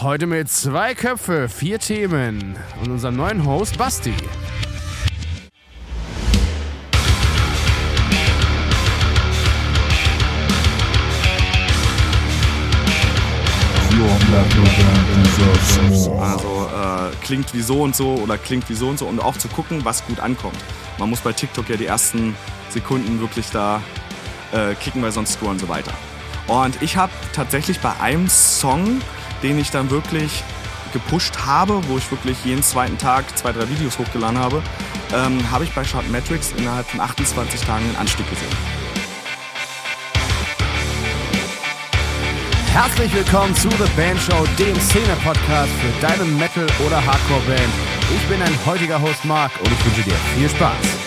Heute mit zwei Köpfe, vier Themen und unserem neuen Host Basti. Also äh, klingt wie so und so oder klingt wie so und so und auch zu gucken, was gut ankommt. Man muss bei TikTok ja die ersten Sekunden wirklich da äh, kicken, weil sonst scrollen sie weiter. Und ich habe tatsächlich bei einem Song, den ich dann wirklich gepusht habe, wo ich wirklich jeden zweiten Tag zwei, drei Videos hochgeladen habe, ähm, habe ich bei Shotmetrics innerhalb von 28 Tagen einen Anstieg gesehen. Herzlich willkommen zu The Band Show, dem Szene-Podcast für deine Metal- oder Hardcore-Band. Ich bin dein heutiger Host Marc und ich wünsche dir viel Spaß.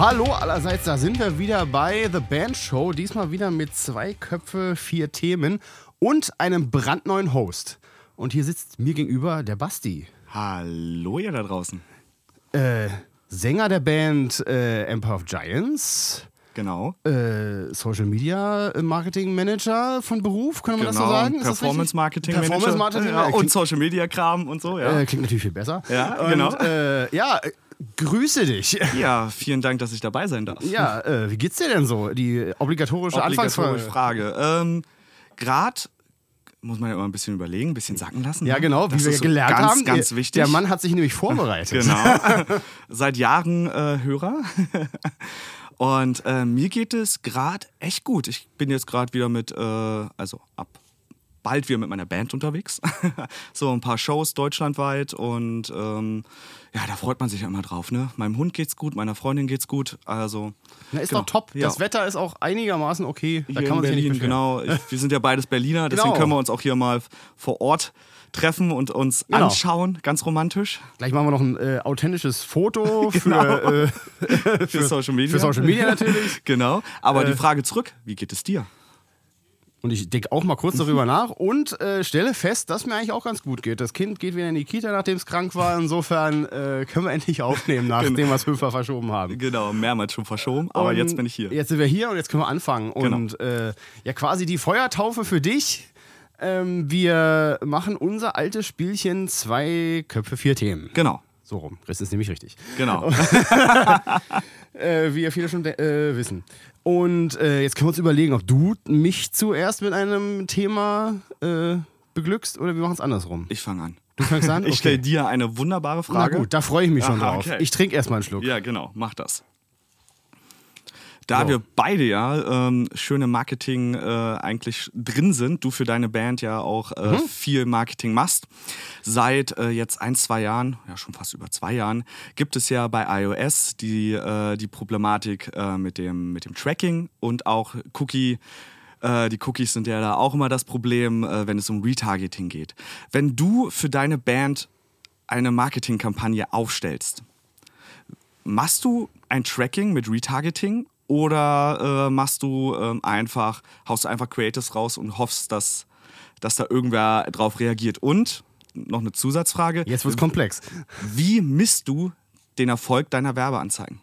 Hallo allerseits, da sind wir wieder bei The Band Show. Diesmal wieder mit zwei Köpfe, vier Themen und einem brandneuen Host. Und hier sitzt mir gegenüber der Basti. Hallo ihr da draußen. Äh, Sänger der Band äh, Empire of Giants. Genau. Äh, Social Media Marketing Manager von Beruf, können wir das so Genau, sagen? Performance? Marketing Performance Manager. Marketing ja, Manager. und Social Media Kram und so, ja. Äh, klingt natürlich viel besser. Ja, und, genau. Äh, ja, grüße dich. Ja, vielen Dank, dass ich dabei sein darf. Ja, äh, wie geht's dir denn so? Die obligatorische Anfangsfrage. Obligatorische Frage. Ähm, Grad muss man ja immer ein bisschen überlegen, ein bisschen sacken lassen. Ja, ne? genau, Das wie wir gelernt ganz, haben. Ganz der- wichtig. Der Mann hat sich nämlich vorbereitet. Genau. Seit Jahren äh, Hörer. Und äh, mir geht es gerade echt gut. Ich bin jetzt gerade wieder mit, äh, also ab bald wieder mit meiner Band unterwegs. so ein paar Shows deutschlandweit und ähm, ja, da freut man sich ja immer drauf. Ne? Meinem Hund geht's gut, meiner Freundin geht's gut. Also Na, ist genau. doch top. Ja. Das Wetter ist auch einigermaßen okay. Da hier kann man in sich Berlin, nicht beschweren. genau. Ich, wir sind ja beides Berliner, deswegen Genau. können wir uns auch hier mal vor Ort treffen und uns Genau. anschauen. Ganz romantisch. Gleich machen wir noch ein äh, authentisches Foto Genau. für, äh, Für Social Media. für Social Media natürlich. Genau. Aber Äh, die Frage zurück, wie geht es dir? Und ich denke auch mal kurz darüber nach und äh, stelle fest, dass mir eigentlich auch ganz gut geht. Das Kind geht wieder in die Kita, nachdem es krank war. Insofern äh, können wir endlich aufnehmen, nachdem wir es Höfer verschoben haben. Genau, mehrmals schon verschoben, aber Und jetzt bin ich hier. Jetzt sind wir hier und jetzt können wir anfangen. Genau. Und äh, ja, quasi die Feuertaufe für dich. Ähm, wir machen unser altes Spielchen zwei Köpfe, vier Themen. Genau, So rum. Das ist nämlich richtig. genau. Äh, wie ja viele schon äh, wissen. Und äh, jetzt können wir uns überlegen, ob du mich zuerst mit einem Thema äh, beglückst oder wir machen es andersrum. Ich fange an. Du fängst an? Ich stelle dir eine wunderbare Na Frage. gut, da freue ich mich schon Aha, drauf. okay. Ich trinke erstmal einen Schluck. Ja, genau, mach das. Da So. wir beide ja ähm, schöne Marketing äh, eigentlich drin sind, du für deine Band ja auch äh, Mhm. viel Marketing machst, seit äh, jetzt ein, zwei Jahren, ja schon fast über zwei Jahren, gibt es ja bei iOS die, äh, die Problematik äh, mit, dem, mit dem Tracking und auch Cookie. Äh, die Cookies sind ja da auch immer das Problem, äh, wenn es um Retargeting geht. Wenn du für deine Band eine Marketingkampagne aufstellst, Machst du ein Tracking mit Retargeting oder äh, machst du ähm, einfach, haust du einfach Creatives raus und hoffst, dass, dass da irgendwer drauf reagiert? Und noch eine Zusatzfrage: Jetzt wird's komplex. Wie misst du den Erfolg deiner Werbeanzeigen?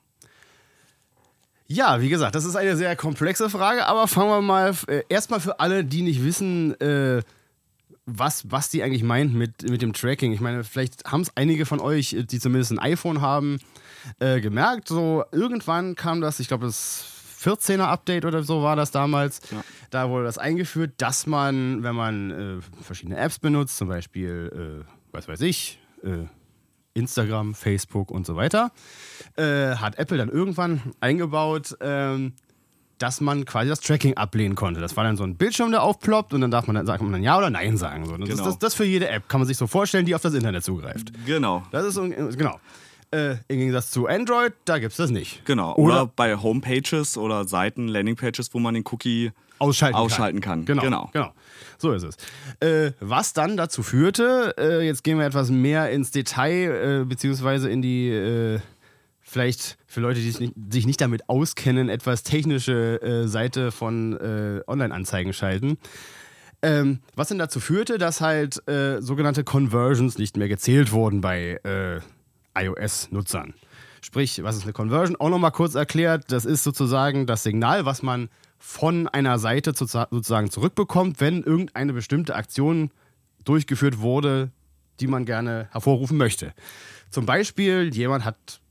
Ja, wie gesagt, das ist eine sehr komplexe Frage, aber fangen wir mal äh, erstmal für alle, die nicht wissen, äh, was, was die eigentlich meint mit, mit dem Tracking. Ich meine, vielleicht haben es einige von euch, äh, die zumindest ein iPhone haben, äh, gemerkt. So irgendwann kam das, ich glaube, das 14er Update oder so war das damals. Ja. Da wurde das eingeführt, dass man, wenn man äh, verschiedene Apps benutzt, zum Beispiel, äh, was weiß ich, äh, Instagram, Facebook und so weiter, äh, hat Apple dann irgendwann eingebaut, ähm, dass man quasi das Tracking ablehnen konnte. Das war dann so ein Bildschirm, der aufploppt und dann darf man dann, sagt man dann Ja oder Nein sagen. So. Das Genau. ist das, das für jede App, kann man sich so vorstellen, die auf das Internet zugreift. Genau. Das ist genau. Äh, Im Gegensatz zu Android, da gibt es das nicht. Genau. Oder, Oder, bei Homepages oder Seiten, Landingpages, wo man den Cookie ausschalten, ausschalten kann. Genau, Genau. genau. So ist es. Äh, was dann dazu führte, äh, jetzt gehen wir etwas mehr ins Detail, äh, beziehungsweise in die, äh, vielleicht für Leute, die sich nicht, sich nicht damit auskennen, etwas technische äh, Seite von äh, Online-Anzeigen schalten. Ähm, was denn dazu führte, dass halt äh, sogenannte Conversions nicht mehr gezählt wurden bei äh, iOS-Nutzern. Sprich, was ist eine Conversion? Auch nochmal kurz erklärt, das ist sozusagen das Signal, was man von einer Seite sozusagen zurückbekommt, wenn irgendeine bestimmte Aktion durchgeführt wurde, die man gerne hervorrufen möchte. Zum Beispiel, jemand hat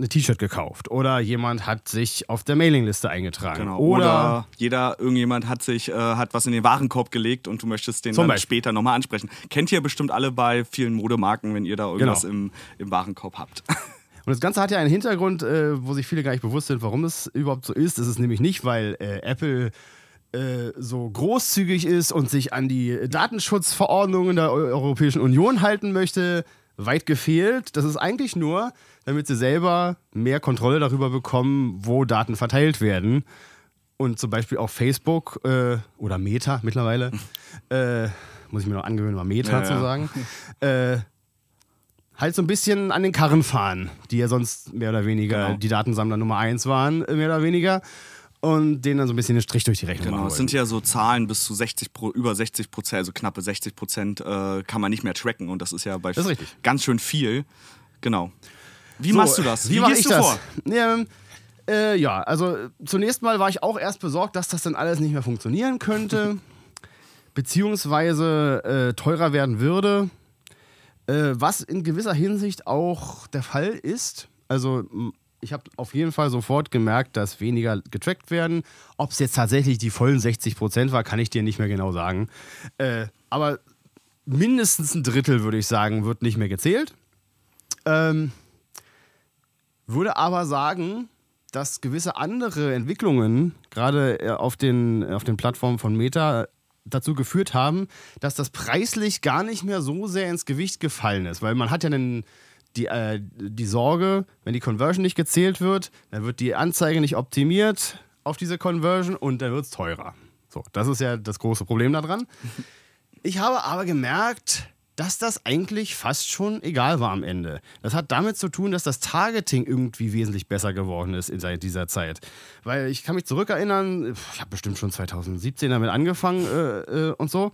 eine T-Shirt gekauft oder jemand hat sich auf der Mailingliste eingetragen. Genau. Oder, oder, jeder, irgendjemand hat sich, äh, hat was in den Warenkorb gelegt und du möchtest den dann Beispiel. später nochmal ansprechen. Kennt ihr bestimmt alle bei vielen Modemarken, wenn ihr da irgendwas genau. im, im Warenkorb habt. Und das Ganze hat ja einen Hintergrund, äh, wo sich viele gar nicht bewusst sind, warum es überhaupt so ist. Es ist nämlich nicht, weil äh, Apple äh, so großzügig ist und sich an die Datenschutzverordnungen der Europäischen Union halten möchte, weit gefehlt. Das ist eigentlich nur, damit sie selber mehr Kontrolle darüber bekommen, wo Daten verteilt werden. Und zum Beispiel auch Facebook äh, oder Meta mittlerweile, äh, muss ich mir noch angewöhnen, mal Meta ja, zu sagen, äh, halt so ein bisschen an den Karren fahren, die ja sonst mehr oder weniger genau. die Datensammler Nummer eins waren, mehr oder weniger und denen dann so ein bisschen den Strich durch die Rechnung genau, machen. Genau, es sind ja so Zahlen bis zu 60 Pro, über 60 Prozent, also knappe 60 Prozent äh, kann man nicht mehr tracken und das ist ja bei ist ganz schön viel. Genau. Wie so, machst du das? Wie, wie gehst du das? vor? Ja, äh, ja, also zunächst mal war ich auch erst besorgt, dass das dann alles nicht mehr funktionieren könnte, beziehungsweise äh, teurer werden würde, äh, was in gewisser Hinsicht auch der Fall ist. Also ich habe auf jeden Fall sofort gemerkt, dass weniger getrackt werden. Ob es jetzt tatsächlich die vollen 60 Prozent war, kann ich dir nicht mehr genau sagen. Äh, aber mindestens ein Drittel, würde ich sagen, wird nicht mehr gezählt. Ähm, würde aber sagen, dass gewisse andere Entwicklungen, gerade äh, auf den, auf den Plattformen von Meta, dazu geführt haben, dass das preislich gar nicht mehr so sehr ins Gewicht gefallen ist. Weil man hat ja einen die, äh, die Sorge, wenn die Conversion nicht gezählt wird, dann wird die Anzeige nicht optimiert auf diese Conversion und dann wird es teurer. So, das ist ja das große Problem daran. Ich habe aber gemerkt, dass das eigentlich fast schon egal war am Ende. Das hat damit zu tun, dass das Targeting irgendwie wesentlich besser geworden ist in dieser Zeit. Weil ich kann mich zurückerinnern, ich habe bestimmt schon 2017 damit angefangen äh, äh, und so.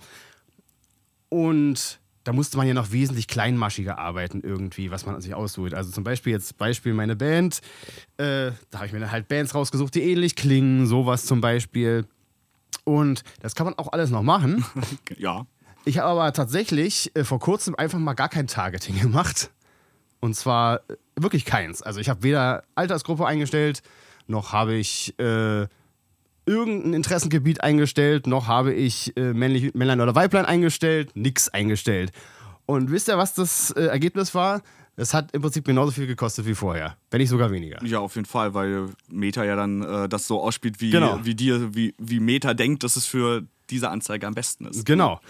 Und da musste man ja noch wesentlich kleinmaschiger arbeiten irgendwie, was man sich aussucht. Also zum Beispiel jetzt Beispiel meine Band, äh, da habe ich mir dann halt Bands rausgesucht, die ähnlich klingen, sowas zum Beispiel. Und das kann man auch alles noch machen. ja. Ich habe aber tatsächlich äh, vor kurzem einfach mal gar kein Targeting gemacht. Und zwar äh, wirklich keins. Also ich habe weder Altersgruppe eingestellt, noch habe ich äh, irgendein Interessengebiet eingestellt, noch habe ich äh, männlich, Männlein oder Weiblein eingestellt, nix eingestellt. Und wisst ihr, was das äh, Ergebnis war? Es hat im Prinzip genauso viel gekostet wie vorher, wenn nicht sogar weniger. Ja, auf jeden Fall, weil Meta ja dann äh, das so ausspielt, wie, genau. wie dir, wie, wie Meta denkt, dass es für diese Anzeige am besten ist. Genau.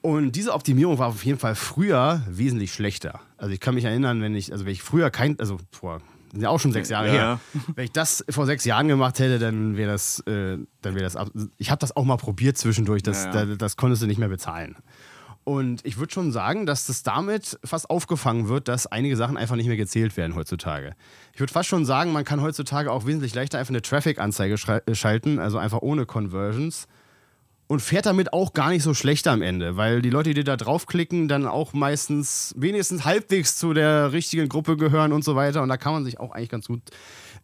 Und diese Optimierung war auf jeden Fall früher wesentlich schlechter. Also ich kann mich erinnern, wenn ich, also wenn ich früher kein, also vor sind ja auch schon sechs Jahre ja. her. Wenn ich das vor sechs Jahren gemacht hätte, dann wäre das, äh, dann wäre das. Ich habe das auch mal probiert zwischendurch. Das, ja, ja. das, das konntest du nicht mehr bezahlen. Und ich würde schon sagen, dass das damit fast aufgefangen wird, dass einige Sachen einfach nicht mehr gezählt werden heutzutage. Ich würde fast schon sagen, man kann heutzutage auch wesentlich leichter einfach eine Traffic-Anzeige schalten, also einfach ohne Conversions und fährt damit auch gar nicht so schlecht am Ende, weil die Leute, die da draufklicken, dann auch meistens wenigstens halbwegs zu der richtigen Gruppe gehören und so weiter. Und da kann man sich auch eigentlich ganz gut,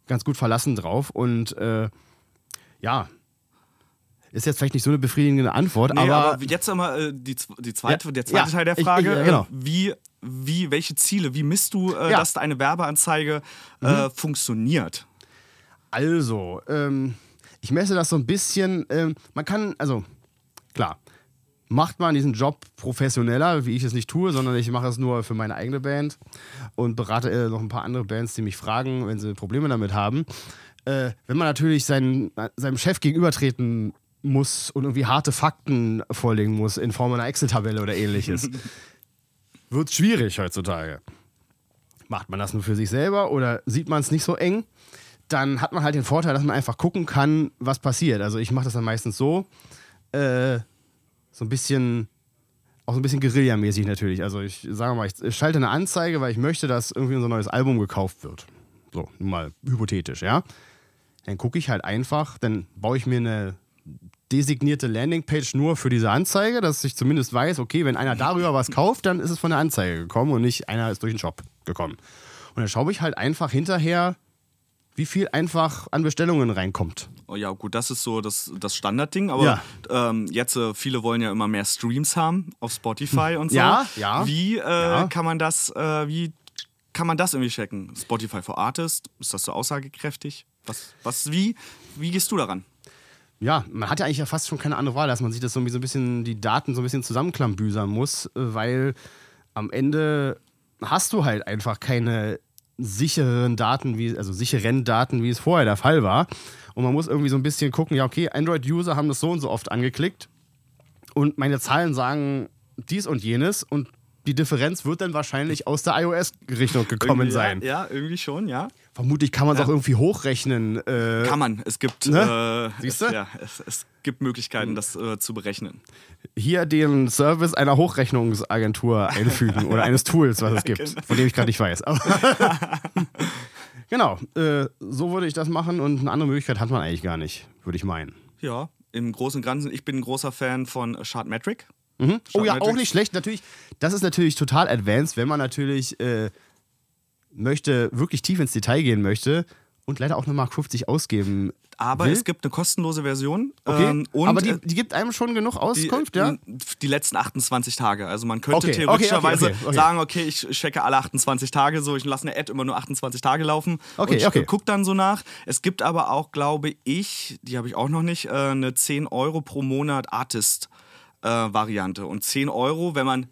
ganz gut verlassen drauf. Und äh, ja, ist jetzt vielleicht nicht so eine befriedigende Antwort, nee, aber, aber. jetzt einmal äh, die, die zweite, ja, der zweite ja, Teil der Frage. Ich, ich, genau. wie, wie, welche Ziele, wie misst du, äh, ja. dass eine Werbeanzeige äh, mhm. funktioniert? Also, ähm, ich messe das so ein bisschen. Ähm, man kann, also klar, macht man diesen Job professioneller, wie ich es nicht tue, sondern ich mache es nur für meine eigene Band und berate äh, noch ein paar andere Bands, die mich fragen, wenn sie Probleme damit haben. Äh, wenn man natürlich seinen, seinem Chef gegenübertreten muss und irgendwie harte Fakten vorlegen muss in Form einer Excel-Tabelle oder ähnliches, wird es schwierig heutzutage. Macht man das nur für sich selber oder sieht man es nicht so eng? dann hat man halt den Vorteil, dass man einfach gucken kann, was passiert. Also ich mache das dann meistens so, äh, so ein bisschen, auch so ein bisschen Guerilla-mäßig natürlich. Also ich sage mal, ich schalte eine Anzeige, weil ich möchte, dass irgendwie unser neues Album gekauft wird. So, nun mal hypothetisch, ja. Dann gucke ich halt einfach, dann baue ich mir eine designierte Landingpage nur für diese Anzeige, dass ich zumindest weiß, okay, wenn einer darüber was kauft, dann ist es von der Anzeige gekommen und nicht einer ist durch den Shop gekommen. Und dann schaue ich halt einfach hinterher, wie viel einfach an Bestellungen reinkommt. Oh ja, gut, das ist so das, das Standardding, aber Ja. ähm, jetzt, äh, viele wollen ja immer mehr Streams haben auf Spotify und so. Ja, ja. Wie äh, Ja. kann man das, äh, wie kann man das irgendwie checken? Spotify for Artist, ist das so aussagekräftig? Was, was, wie, wie gehst du daran? Ja, man hat ja eigentlich ja fast schon keine andere Wahl, dass man sich das so ein bisschen, die Daten so ein bisschen zusammenklambüsern muss, äh, weil am Ende hast du halt einfach keine sicheren Daten, wie, also sicheren Daten, wie es vorher der Fall war. Und man muss irgendwie so ein bisschen gucken, ja, okay, Android-User haben das so und so oft angeklickt und meine Zahlen sagen dies und jenes und die Differenz wird dann wahrscheinlich aus der iOS-Richtung gekommen Irgendwie, sein. Ja, ja, irgendwie schon, ja. Vermutlich kann man es auch irgendwie hochrechnen. Äh, Kann man. Es gibt, Ne? äh, Siehst du? ja, es, es gibt Möglichkeiten, das äh, zu berechnen. hier den Service einer Hochrechnungsagentur einfügen oder eines Tools, was es gibt, von dem ich gerade nicht weiß. Genau, äh, so würde ich das machen und eine andere Möglichkeit hat man eigentlich gar nicht, würde ich meinen. Ja, im Großen und Ganzen. Ich bin ein großer Fan von Chartmetric. Oh ja, auch nicht schlecht. Natürlich, das ist natürlich total advanced, wenn man natürlich äh, möchte, wirklich tief ins Detail gehen möchte und leider auch nur Mark 50 ausgeben. Aber will. es gibt eine kostenlose Version. Okay, ähm, und aber die, äh, die gibt einem schon genug die, Auskunft, ja? die letzten 28 Tage. Also man könnte Okay, theoretischerweise okay, sagen, okay, ich checke alle 28 Tage so, ich lasse eine Ad immer nur 28 Tage laufen Okay, und ich okay. gucke dann so nach. Es gibt aber auch, glaube ich, die habe ich auch noch nicht, äh, eine 10 Euro pro Monat Artist-Variante. und 10 Euro, wenn man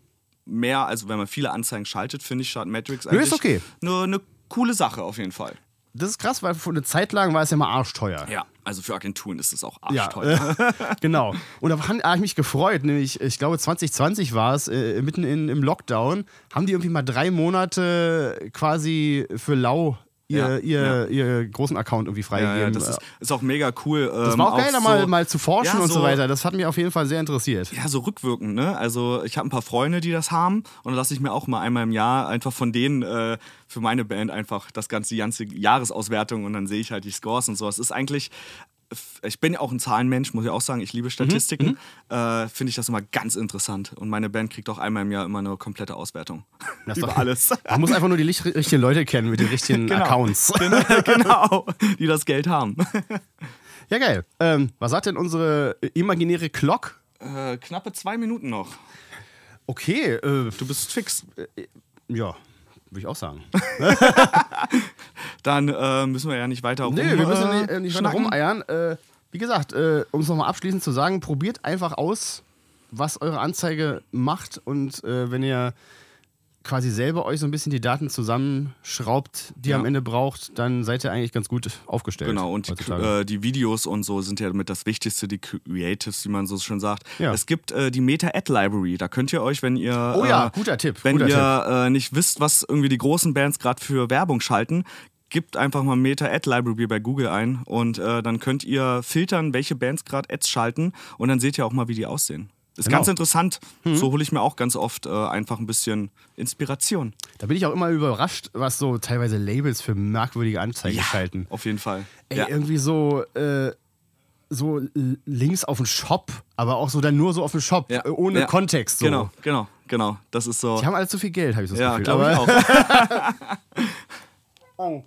mehr, also wenn man viele Anzeigen schaltet, finde ich Chartmetrics ist eigentlich okay. eine, eine coole Sache auf jeden Fall. Das ist krass, weil für eine Zeit lang war es ja mal arschteuer. Ja, also für Agenturen ist es auch Ja, arschteuer. genau. Und da habe ich mich gefreut, nämlich, ich glaube 2020 war es, äh, mitten in, im Lockdown, haben die irgendwie mal drei Monate quasi für lau ihr, Ja, ihr, ja. ihr großen Account irgendwie freigegeben. ja, das ist, ist auch mega cool. das war auch geil, da mal, mal zu forschen und so weiter. Das hat mich auf jeden Fall sehr interessiert. Ja, so rückwirkend, ne? Also ich habe ein paar Freunde, die das haben und dann lasse ich mir auch mal einmal im Jahr einfach von denen äh, für meine Band einfach das ganze, die ganze Jahresauswertung und dann sehe ich halt die Scores und so. Es ist eigentlich, ich bin ja auch ein Zahlenmensch, muss ich auch sagen, ich liebe Statistiken, äh, finde ich das immer ganz interessant und meine Band kriegt auch einmal im Jahr immer eine komplette Auswertung. Das ist Über doch- alles. Man muss einfach nur die richtigen Leute kennen mit den richtigen Genau. Accounts. genau, die das Geld haben. Ja, geil. Ähm, was sagt denn unsere imaginäre Glock? Äh, knappe zwei Minuten noch. Okay, äh, Du bist fix. ja, würde ich auch sagen. Dann äh, müssen wir ja nicht weiter rum. Nee, wir müssen äh, nicht, äh, nicht weiter rumeiern. Äh, wie gesagt, äh, um es nochmal abschließend zu sagen, probiert einfach aus, was eure Anzeige macht und äh, wenn ihr quasi selber euch so ein bisschen die Daten zusammenschraubt, die ihr Ja. am Ende braucht, dann seid ihr eigentlich ganz gut aufgestellt. Genau, und die, äh, die Videos und so sind ja mit das Wichtigste, die Creatives, wie man so schön sagt. Ja. Es gibt äh, die Meta-Ad-Library, da könnt ihr euch, wenn ihr, Oh ja, äh, guter Tipp, wenn guter ihr äh, nicht wisst, was irgendwie die großen Bands gerade für Werbung schalten, gebt einfach mal Meta-Ad-Library bei Google ein und äh, dann könnt ihr filtern, welche Bands gerade Ads schalten und dann seht ihr auch mal, wie die aussehen. Ist Genau. ganz interessant. So hole ich mir auch ganz oft äh, einfach ein bisschen Inspiration. da bin ich auch immer überrascht, was so teilweise Labels für merkwürdige Anzeigen schalten. Auf jeden Fall. Ey, ja. irgendwie so, äh, so Links auf den Shop, aber auch so dann nur so auf den Shop, Ja. äh, ohne Ja. Kontext. So. Genau, genau, genau. Das ist so. Die haben alle zu viel Geld, habe ich so das ja, Gefühl. glaube ich auch.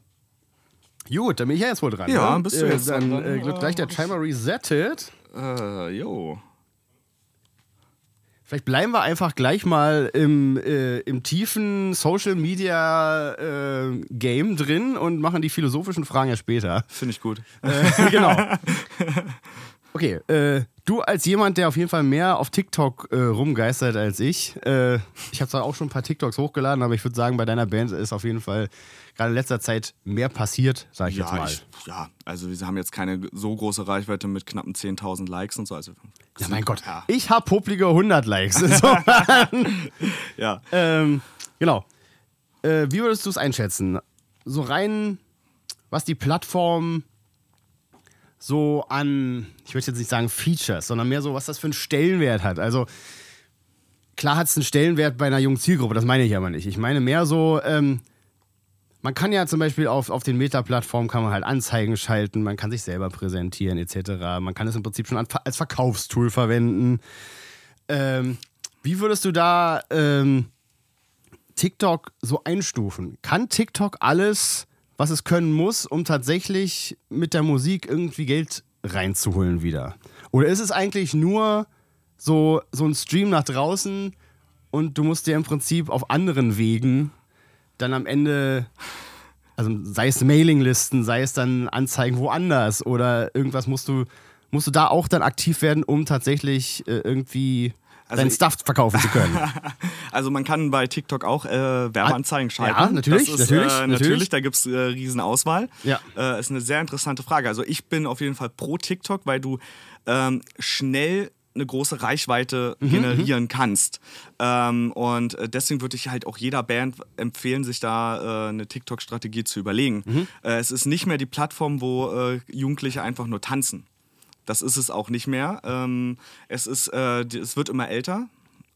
Gut, dann bin ich ja jetzt wohl dran. Ja, ne? bist du äh, jetzt dann. dran. Äh, gleich der Timer resettet. Äh, jo. Vielleicht bleiben wir einfach gleich mal im, äh, im tiefen Social Media äh, Game drin und machen die philosophischen Fragen ja später. Finde ich gut. Äh, genau. Okay, äh, du als jemand, der auf jeden Fall mehr auf TikTok äh, rumgeistert als ich. Äh, ich habe zwar auch schon ein paar TikToks hochgeladen, aber ich würde sagen, bei deiner Band ist auf jeden Fall gerade in letzter Zeit mehr passiert, sage ich jetzt Ja, mal. ich, ja, also wir haben jetzt keine so große Reichweite mit knappen 10.000 Likes und so. Also, ja, mein Gott. Ja, Ich habe publige 100 Likes. Ja. ähm, genau. Äh, wie würdest du es einschätzen? So rein, was die Plattform so an, ich würde jetzt nicht sagen Features, sondern mehr so, was das für einen Stellenwert hat. Also klar hat es einen Stellenwert bei einer jungen Zielgruppe, das meine ich aber nicht. Ich meine mehr so, ähm, man kann ja zum Beispiel auf, auf den Meta-Plattformen kann man halt Anzeigen schalten, man kann sich selber präsentieren etc. Man kann es im Prinzip schon als Verkaufstool verwenden. Ähm, wie würdest du da ähm, TikTok so einstufen? Kann TikTok alles, was es können muss, um tatsächlich mit der Musik irgendwie Geld reinzuholen wieder? Oder ist es eigentlich nur so, so ein Stream nach draußen und du musst dir im Prinzip auf anderen Wegen dann am Ende, also sei es Mailinglisten, sei es dann Anzeigen woanders oder irgendwas musst du, musst du da auch dann aktiv werden, um tatsächlich äh, irgendwie Also deinen Stuff verkaufen zu können. Also man kann bei TikTok auch äh, Werbeanzeigen schalten. ja, natürlich, ist, natürlich, äh, natürlich. natürlich. Da gibt es äh, riesen Auswahl. Ja. Äh, ist eine sehr interessante Frage. Also ich bin auf jeden Fall pro TikTok, weil du ähm, schnell eine große Reichweite Mhm, generieren kannst. Ähm, und äh, deswegen würde ich halt auch jeder Band empfehlen, sich da äh, eine TikTok-Strategie zu überlegen. Mhm. Äh, es ist nicht mehr die Plattform, wo äh, Jugendliche einfach nur tanzen. Das ist es auch nicht mehr. Ähm, es, ist, äh, es wird immer älter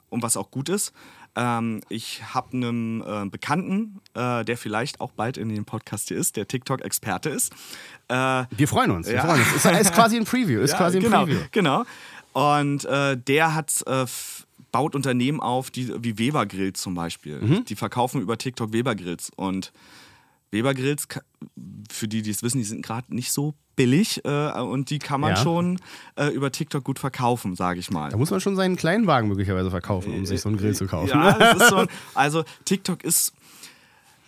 und was auch gut ist. Ähm, ich habe einen äh, Bekannten, äh, der vielleicht auch bald in dem Podcast hier ist, der TikTok-Experte ist. Äh, Wir freuen uns. Wir Ja. freuen uns. Ist, ist quasi ein Preview. Ist ja, quasi ein genau, Preview. Genau. Und äh, der hat, äh, baut Unternehmen auf, die, wie Weber Grills zum Beispiel. Mhm. Die verkaufen über TikTok Weber Grills. Und Weber Grills, für die, die es wissen, die sind gerade nicht so billig äh, und die kann man Ja. schon äh, über TikTok gut verkaufen, sage ich mal. Da muss man schon seinen kleinen Wagen möglicherweise verkaufen, um sich so einen Grill zu kaufen. Ja, das ist schon. Also TikTok ist.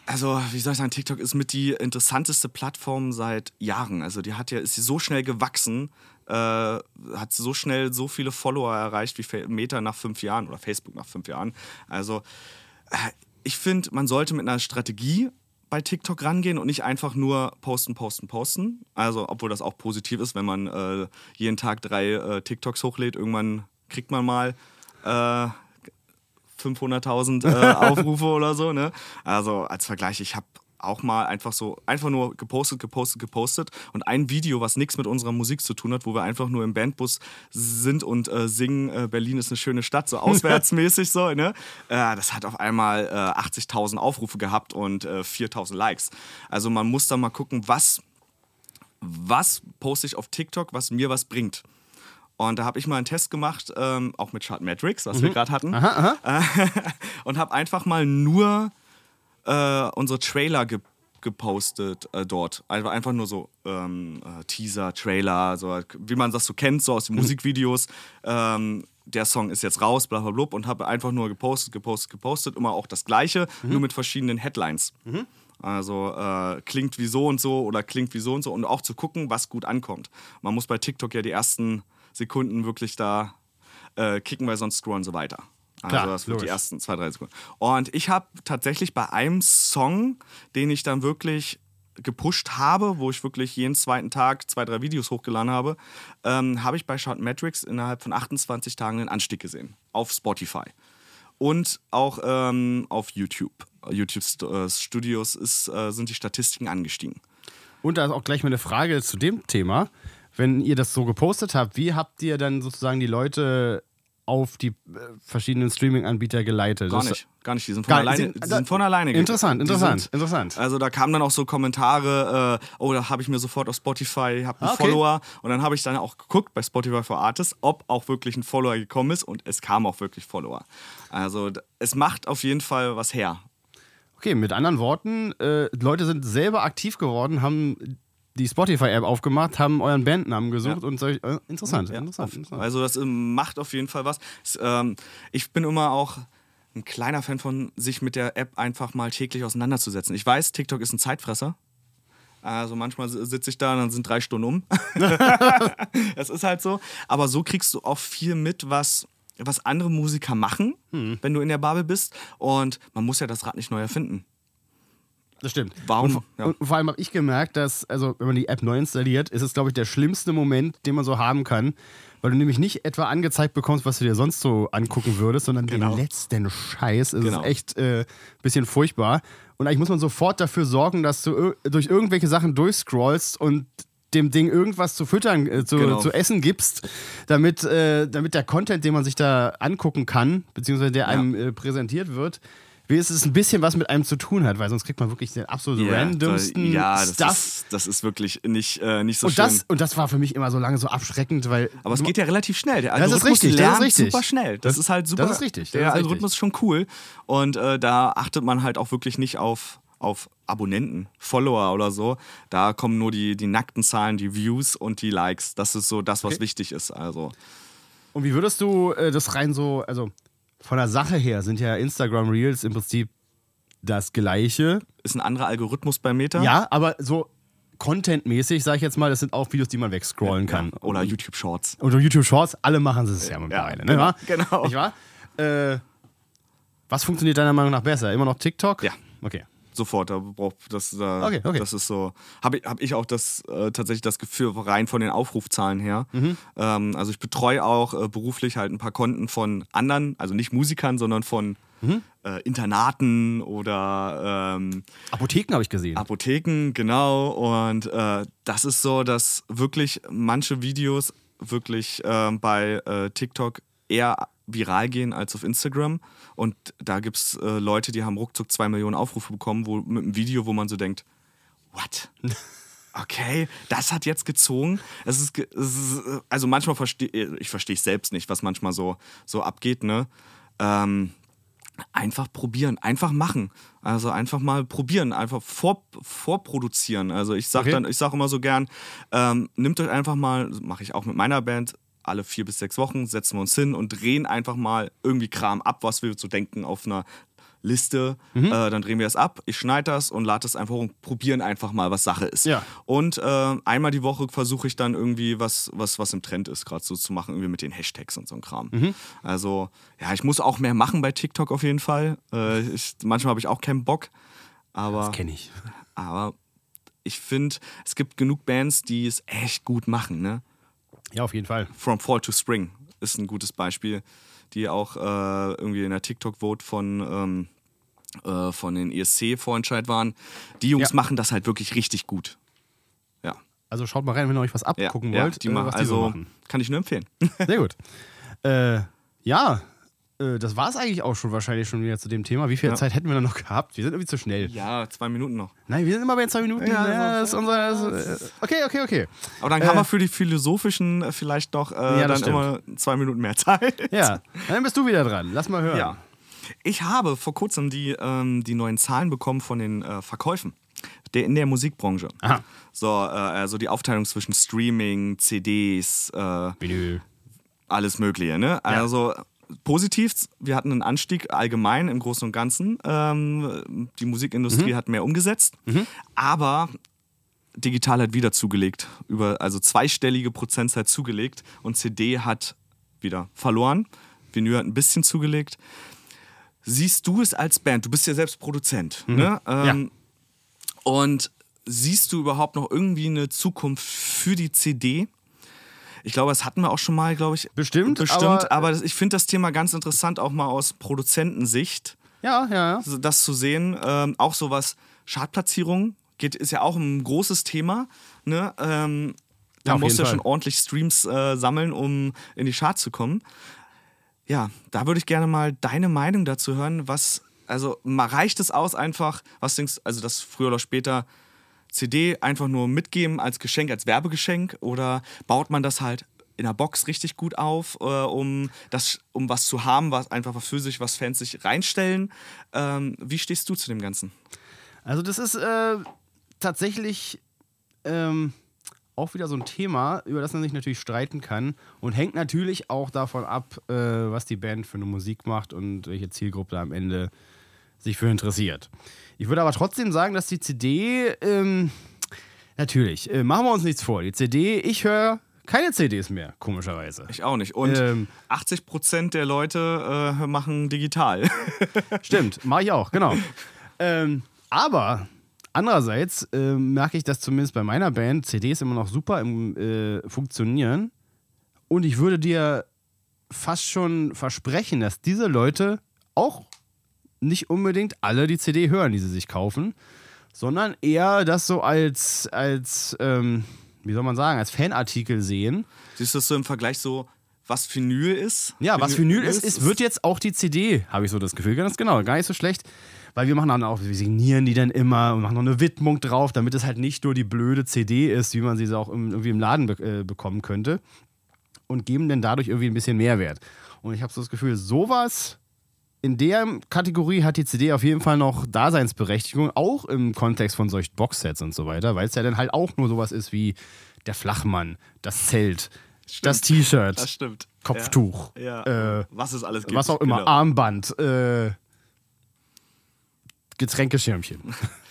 Also, wie soll ich sagen, TikTok ist mit die interessanteste Plattform seit Jahren. Also, die hat ja, ist so schnell gewachsen, äh, hat so schnell so viele Follower erreicht wie Meta nach fünf Jahren oder Facebook nach fünf Jahren. Also, äh, ich finde, man sollte mit einer Strategie bei TikTok rangehen und nicht einfach nur posten, posten, posten. Also, obwohl das auch positiv ist, wenn man äh, jeden Tag drei äh, TikToks hochlädt, irgendwann kriegt man mal äh, 500.000 äh, Aufrufe oder so. Ne? Also als Vergleich, ich habe auch mal einfach so, einfach nur gepostet, gepostet, gepostet und ein Video, was nichts mit unserer Musik zu tun hat, wo wir einfach nur im Bandbus sind und äh, singen, äh, Berlin ist eine schöne Stadt, so auswärtsmäßig so, ne? Äh, das hat auf einmal äh, 80.000 Aufrufe gehabt und äh, 4.000 Likes. Also man muss da mal gucken, was, was poste ich auf TikTok, was mir was bringt. Und da habe ich mal einen Test gemacht, ähm, auch mit Chartmetrics, was wir gerade hatten. und habe einfach mal nur äh, unsere Trailer ge gepostet äh, dort. Einfach, einfach nur so ähm, äh, Teaser, Trailer, so, wie man das so kennt, so aus den Musikvideos. Ähm, der Song ist jetzt raus, bla bla bla. Und habe einfach nur gepostet, gepostet, gepostet. Immer auch das Gleiche, nur mit verschiedenen Headlines. Also äh, klingt wie so und so oder klingt wie so und so. Und auch zu gucken, was gut ankommt. Man muss bei TikTok ja die ersten Sekunden wirklich da äh, kicken, weil sonst scrollen sie weiter. Also Klar, das wird die ersten zwei, drei Sekunden. Und ich habe tatsächlich bei einem Song, den ich dann wirklich gepusht habe, wo ich wirklich jeden zweiten Tag zwei, drei Videos hochgeladen habe, ähm, habe ich bei Shoutmetrics innerhalb von 28 Tagen einen Anstieg gesehen. Auf Spotify. Und auch ähm, auf YouTube. YouTube äh, Studios ist, äh, sind die Statistiken angestiegen. Und da ist auch gleich mal eine Frage zu dem Thema. Wenn ihr das so gepostet habt, wie habt ihr dann sozusagen die Leute auf die äh, verschiedenen Streaming-Anbieter geleitet? Gar nicht, gar nicht. Die sind von Gar- alleine, sind- die sind von alleine Interessant, interessant, sind- interessant. Also da kamen dann auch so Kommentare, äh, oh, da habe ich mir sofort auf Spotify, habe einen Ah, okay. Follower und dann habe ich dann auch geguckt bei Spotify for Artists, ob auch wirklich ein Follower gekommen ist und es kam auch wirklich Follower. Also es macht auf jeden Fall was her. Okay, mit anderen Worten, äh, Leute sind selber aktiv geworden, haben die Spotify-App aufgemacht, haben euren Bandnamen gesucht Ja. und solch, äh, interessant, Ja, interessant, interessant. Also das ähm, macht auf jeden Fall was. Es, ähm, ich bin immer auch ein kleiner Fan von, sich mit der App einfach mal täglich auseinanderzusetzen. Ich weiß, TikTok ist ein Zeitfresser. Also manchmal sitze ich da und dann sind drei Stunden um. Es ist halt so. Aber so kriegst du auch viel mit, was, was andere Musiker machen, Hm. wenn du in der Bubble bist. Und man muss ja das Rad nicht neu erfinden. Das stimmt. Warum? Und, Ja. und vor allem habe ich gemerkt, dass, also wenn man die App neu installiert, ist es, glaube ich, der schlimmste Moment, den man so haben kann, weil du nämlich nicht etwa angezeigt bekommst, was du dir sonst so angucken würdest, sondern Genau. den letzten Scheiß. Es Genau. ist echt ein äh, bisschen furchtbar. Und eigentlich muss man sofort dafür sorgen, dass du durch irgendwelche Sachen durchscrollst und dem Ding irgendwas zu füttern, äh, zu, Genau. zu essen gibst, damit, äh, damit der Content, den man sich da angucken kann, beziehungsweise der einem äh, präsentiert wird, wenigstens ein bisschen was mit einem zu tun hat, weil sonst kriegt man wirklich den absolut Ja, randomsten da- ja, das Stuff. Ist, das ist wirklich nicht, äh, nicht so und, schön. das, und das war für mich immer so lange so abschreckend, weil. Aber es geht ja relativ schnell. Der Das ist Algorithmus richtig, das ist lernt richtig. super schnell. Das, Das- ist halt super. das ist richtig, das Der ist richtig. Algorithmus ist schon cool. Und äh, da achtet man halt auch wirklich nicht auf, auf Abonnenten, Follower oder so. Da kommen nur die, die nackten Zahlen, die Views und die Likes. Das ist so das, was Okay. wichtig ist. Also Und wie würdest du äh, das rein so, also von der Sache her sind ja Instagram Reels im Prinzip das Gleiche. ist ein anderer Algorithmus bei Meta. Ja, aber so contentmäßig, sag ich jetzt mal, das sind auch Videos, die man wegscrollen kann. Oder YouTube Shorts. Oder YouTube Shorts, alle machen es ja mittlerweile, ne? genau, genau. Nicht wahr? Äh, was funktioniert deiner Meinung nach besser? Immer noch TikTok? Ja. Okay. Sofort, da braucht das, äh, Okay, okay. das ist so. Habe ich, hab ich auch das äh, tatsächlich das Gefühl rein von den Aufrufzahlen her. Mhm. Ähm, also ich betreue auch äh, beruflich halt ein paar Konten von anderen, also nicht Musikern, sondern von Mhm. äh, Internaten oder ähm, Apotheken habe ich gesehen. Apotheken, genau. Und äh, das ist so, dass wirklich manche Videos wirklich ähm, bei äh, TikTok eher viral gehen als auf Instagram. Und da gibt es äh, Leute, die haben ruckzuck zwei Millionen Aufrufe bekommen, wo, mit einem Video, wo man so denkt, what? Okay, das hat jetzt gezogen. Es ist, es ist äh, also manchmal verstehe ich verstehe ich selbst nicht, was manchmal so, so abgeht, ne? Ähm, einfach probieren, einfach machen. Also einfach mal probieren, einfach vor, vorproduzieren. Also ich sage Okay. dann, ich sage immer so gern, ähm, nimmt euch einfach mal, mache ich auch mit meiner Band, alle vier bis sechs Wochen setzen wir uns hin und drehen einfach mal irgendwie Kram ab, was wir so denken auf einer Liste. Mhm. Äh, dann drehen wir es ab, ich schneide das und lade es einfach hoch und probieren einfach mal, was Sache ist. Ja. Und äh, einmal die Woche versuche ich dann irgendwie was, was, was im Trend ist, gerade so zu machen, irgendwie mit den Hashtags und so ein Kram. Mhm. Also, ja, ich muss auch mehr machen bei TikTok auf jeden Fall. Äh, ich, manchmal habe ich auch keinen Bock. Aber, Das kenne ich. aber ich finde, es gibt genug Bands, die es echt gut machen. Ne? Ja, auf jeden Fall. From Fall to Spring ist ein gutes Beispiel, die auch äh, irgendwie in der TikTok-Vote von, ähm, äh, von den ESC-Vorentscheid waren. Die Jungs Ja. machen das halt wirklich richtig gut. Ja. Also schaut mal rein, wenn ihr euch was Ja, abgucken ja, wollt, die äh, machen, was die so also machen. kann ich nur empfehlen. Sehr gut. äh, ja, äh, das war es eigentlich auch schon wahrscheinlich schon wieder zu dem Thema. Wie viel Ja. Zeit hätten wir denn noch gehabt? Wir sind irgendwie zu schnell. ja, zwei Minuten noch. Nein, wir sind immer bei zwei Minuten. Ja, Ja, das ist unser, das, äh, okay, okay, okay. Aber dann Äh, kann man für die philosophischen vielleicht doch äh, Ja, dann immer zwei Minuten mehr Zeit. Ja, dann bist du wieder dran. Lass mal hören. Ja. Ich habe vor kurzem die, ähm, die neuen Zahlen bekommen von den äh, Verkäufen der, in der Musikbranche. Aha. So, also die Aufteilung zwischen Streaming, CDs, Vinyl. alles Mögliche. Ne? Also positiv, wir hatten einen Anstieg allgemein im Großen und Ganzen. Ähm, die Musikindustrie hat mehr umgesetzt, aber digital hat wieder zugelegt, über also zweistellige Prozentzahl zugelegt und CD hat wieder verloren. Vinyl hat ein bisschen zugelegt. Siehst du es als Band? Du bist ja selbst Produzent. Ne? Ähm, Und siehst du überhaupt noch irgendwie eine Zukunft für die CD? Ich glaube, das hatten wir auch schon mal, glaube ich. Bestimmt, Bestimmt, aber- aber, das, ich finde das Thema ganz interessant, auch mal aus Produzentensicht, Ja, ja, ja. das zu sehen. Ähm, auch sowas, Chartplatzierung geht, ist ja auch ein großes Thema. Ne? Ähm, da Ja, musst du ja schon ordentlich Streams äh, sammeln, um in die Charts zu kommen. Ja, da würde ich gerne mal deine Meinung dazu hören. Was, also reicht es aus einfach, was denkst du, also das früher oder später CD einfach nur mitgeben als Geschenk, als Werbegeschenk oder baut man das halt in der Box richtig gut auf, äh, um, das, um was zu haben, was einfach für sich, was Fans sich reinstellen? Ähm, wie stehst du zu dem Ganzen? Also das ist äh, tatsächlich ähm, auch wieder so ein Thema, über das man sich natürlich streiten kann und hängt natürlich auch davon ab, äh, was die Band für eine Musik macht und welche Zielgruppe am Ende sich für interessiert. Ich würde aber trotzdem sagen, dass die CD, ähm, natürlich, äh, machen wir uns nichts vor, die CD, ich höre keine CDs mehr, komischerweise. Ich auch nicht. Und Ähm. 80 Prozent der Leute äh, machen digital. Stimmt, mache ich auch, genau. ähm, aber andererseits äh, merke ich, dass zumindest bei meiner Band CDs immer noch super im äh, Funktionieren. Und ich würde dir fast schon versprechen, dass diese Leute auch nicht unbedingt alle die CD hören, die sie sich kaufen, sondern eher das so als, als ähm, wie soll man sagen, als Fanartikel sehen. Siehst du das so im Vergleich so, was Vinyl ist? Ja, was Vinyl ist, ist, wird jetzt auch die CD, habe ich so das Gefühl. Ganz genau, gar nicht so schlecht. Weil wir machen dann auch, wir signieren die dann immer und machen noch eine Widmung drauf, damit es halt nicht nur die blöde CD ist, wie man sie so auch im, irgendwie im Laden be äh, bekommen könnte. Und geben dann dadurch irgendwie ein bisschen Mehrwert. Und ich habe so das Gefühl, sowas in der Kategorie hat die CD auf jeden Fall noch Daseinsberechtigung, auch im Kontext von solchen Boxsets und so weiter, weil es ja dann halt auch nur sowas ist wie der Flachmann, das Zelt, das T-Shirt, Das stimmt. Kopftuch, Ja. ja. Äh, was es alles gibt. was auch immer, Genau. Armband, äh, Getränkeschirmchen.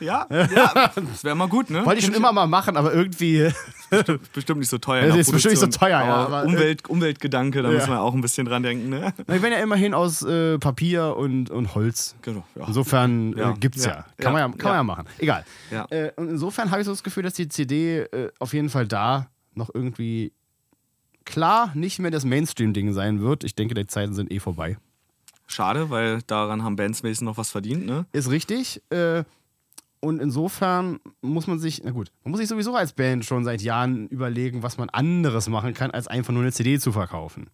Ja, ja. Das wäre mal gut, ne? Wollte ich schon immer mal machen, aber irgendwie. Bestimmt nicht so teuer. Das ist bestimmt nicht so teuer, ja, Aber äh, Umwelt, Umweltgedanke, da ja. müssen wir auch ein bisschen dran denken, ne? Die werden ja immerhin aus äh, Papier und, und Holz. Genau, ja. Insofern Ja. äh, gibt's ja. Kann, Man, ja, kann man ja machen. Egal. Äh, und insofern habe ich so das Gefühl, dass die CD äh, auf jeden Fall da noch irgendwie klar nicht mehr das Mainstream-Ding sein wird. Ich denke, die Zeiten sind eh vorbei. Schade, weil daran haben Bands wenigstens noch was verdient, ne? Ist richtig. Äh, und insofern muss man sich, na gut, man muss sich sowieso als Band schon seit Jahren überlegen, was man anderes machen kann, als einfach nur eine CD zu verkaufen.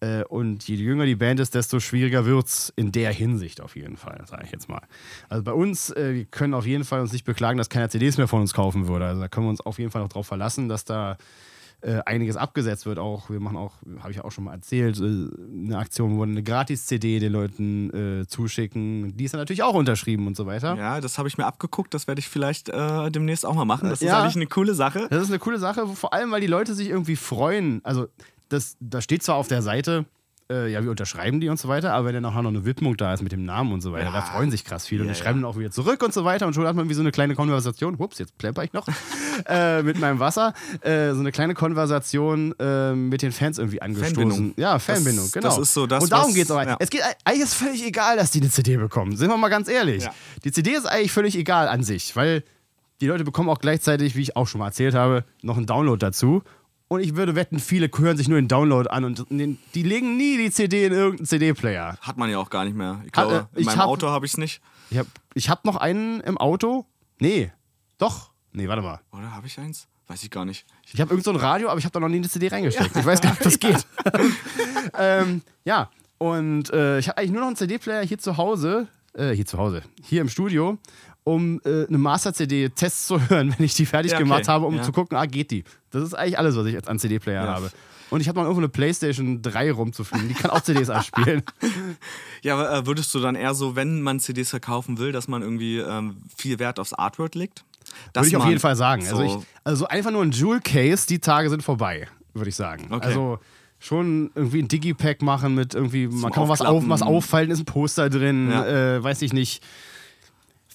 Äh, und je jünger die Band ist, desto schwieriger wird es in der Hinsicht auf jeden Fall, sage ich jetzt mal. Also bei uns, äh, wir können auf jeden Fall uns nicht beklagen, dass keiner CDs mehr von uns kaufen würde. Also da können wir uns auf jeden Fall noch drauf verlassen, dass da äh, einiges abgesetzt wird. Auch wir machen auch, habe ich ja auch schon mal erzählt, äh, eine Aktion, wo wir eine Gratis-CD den Leuten äh, zuschicken. Die ist dann natürlich auch unterschrieben und so weiter. Ja, das habe ich mir abgeguckt, das werde ich vielleicht äh, demnächst auch mal machen. Das ist Ja. eigentlich eine coole Sache. Das ist eine coole Sache, vor allem, weil die Leute sich irgendwie freuen. Also, das, da steht zwar auf der Seite, äh, ja, wir unterschreiben die und so weiter, aber wenn dann auch noch eine Widmung da ist mit dem Namen und so weiter, Ja. da freuen sich krass viele. und Ja, die schreiben dann auch wieder zurück und so weiter. Und schon hat man wie so eine kleine Konversation. Ups, jetzt plemper ich noch äh, mit meinem Wasser. Äh, so eine kleine Konversation äh, mit den Fans irgendwie angestoßen. Fanbindung. Ja, Fanbindung, Das- genau. das ist so das, Und darum geht es aber. Es geht, eigentlich ist völlig egal, dass die eine CD bekommen. Sind wir mal ganz ehrlich. Die CD ist eigentlich völlig egal an sich, weil die Leute bekommen auch gleichzeitig, wie ich auch schon mal erzählt habe, noch einen Download dazu. Und ich würde wetten, viele hören sich nur den Download an und die legen nie die CD in irgendeinen CD-Player. Hat man ja auch gar nicht mehr. Ich Hat, glaube, äh, in ich meinem hab- Auto habe ich es nicht. Ich habe ich hab noch einen im Auto. Nee, doch. Nee, warte mal. Oder habe ich eins? Weiß ich gar nicht. Ich habe irgend so ein Radio, aber ich habe da noch nie eine CD reingesteckt. Ich weiß gar nicht, ob das geht. ähm, ja, und äh, ich habe eigentlich nur noch einen CD-Player hier zu Hause, äh, hier zu Hause, hier im Studio, um äh, eine Master-CD-Tests zu hören, wenn ich die fertig Ja, okay. gemacht habe, um Ja. zu gucken, ah, geht die. Das ist eigentlich alles, was ich jetzt an CD-Player Ja. habe. Und ich habe noch irgendwo eine Playstation 3 rumzufliegen, die kann auch CDs abspielen. Ja, aber äh, würdest du dann eher so, wenn man CDs verkaufen will, dass man irgendwie ähm, viel Wert aufs Artwork legt? Würde ich auf jeden Fall sagen. So, Also, ich, also einfach nur ein Jewel-Case, die Tage sind vorbei, würde ich sagen. Okay. Also schon irgendwie ein Digipack machen mit irgendwie, man kann mal was, auf, was auffallen, ist ein Poster drin, Ja. äh, weiß ich nicht.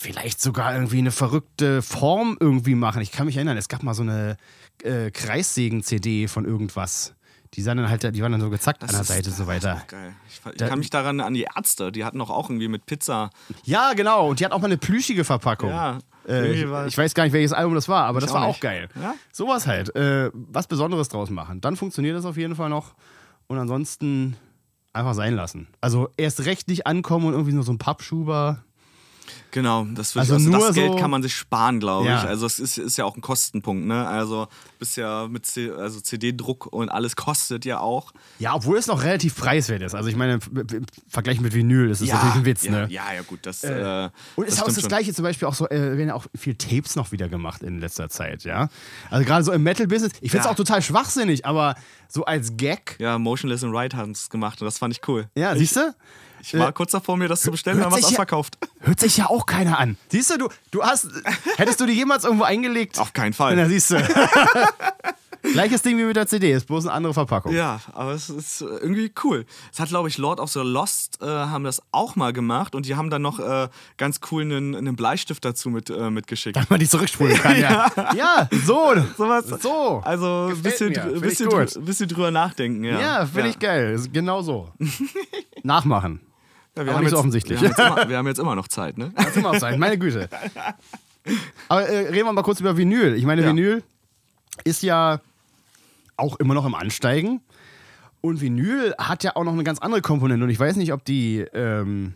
Vielleicht sogar irgendwie eine verrückte Form irgendwie machen. Ich kann mich erinnern, es gab mal so eine äh, Kreissägen-CD von irgendwas. Die, sahen dann halt, die waren dann so gezackt an der ist- Seite und so weiter. Geil. Ich, ich Da- kann mich daran an die Ärzte, die hatten doch auch irgendwie mit Pizza. Ja, genau. Und die hat auch mal eine plüschige Verpackung. Ja, Äh, ich, weiß gar nicht, welches Album das war, aber das auch war auch nicht. geil. Ja? Sowas halt. Äh, was Besonderes draus machen. Dann funktioniert das auf jeden Fall noch. Und ansonsten einfach sein lassen. Also erst recht nicht ankommen und irgendwie nur so ein Pappschuber. Genau, das, Also also das Geld so- kann man sich sparen, glaube Ja. ich. Also es ist, ist ja auch ein Kostenpunkt, ne? Also bist ja mit C also CD-Druck und alles kostet ja auch. Ja, obwohl es noch relativ preiswert ist. Also ich meine, im Vergleich mit Vinyl ist es natürlich ein Witz, ja, ne? Ja, ja, gut, das. Äh, Äh, Und ist das auch das schon. gleiche zum Beispiel auch so, äh, werden ja auch viel Tapes noch wieder gemacht in letzter Zeit, ja. Also gerade so im Metal-Business, ich finde es Ja. auch total schwachsinnig, aber so als Gag, Ja, Motionless in Right haben es gemacht und das fand ich cool. ja, siehst du? Ich war kurz davor, mir das zu bestellen, hört dann war es sich ja-. Hört sich ja auch keiner an. Siehst du, du, du hast, hättest du die jemals irgendwo eingelegt? Auf keinen Fall. Na, siehst du. Gleiches Ding wie mit der CD, ist bloß eine andere Verpackung. Ja, aber es ist äh, irgendwie cool. Es hat, glaube ich, Lord of the Lost äh, haben das auch mal gemacht und die haben dann noch äh, ganz cool einen, einen Bleistift dazu mit, äh, mitgeschickt. Damit man die zurückspulen kann, ja. Ja, so. Sowas. So. Also ein bisschen, bisschen, drü- bisschen drüber nachdenken. Ja, Ja, finde ich geil. Genau so. Nachmachen. Ja, wir aber haben nicht so jetzt, offensichtlich. Wir haben, jetzt immer, wir haben jetzt immer noch Zeit, ne? Das immer auch sein, meine Güte. Aber äh, reden wir mal kurz über Vinyl. Ich meine, Ja. Vinyl ist ja auch immer noch im Ansteigen. Und Vinyl hat ja auch noch eine ganz andere Komponente. Und ich weiß nicht, ob die. Ähm,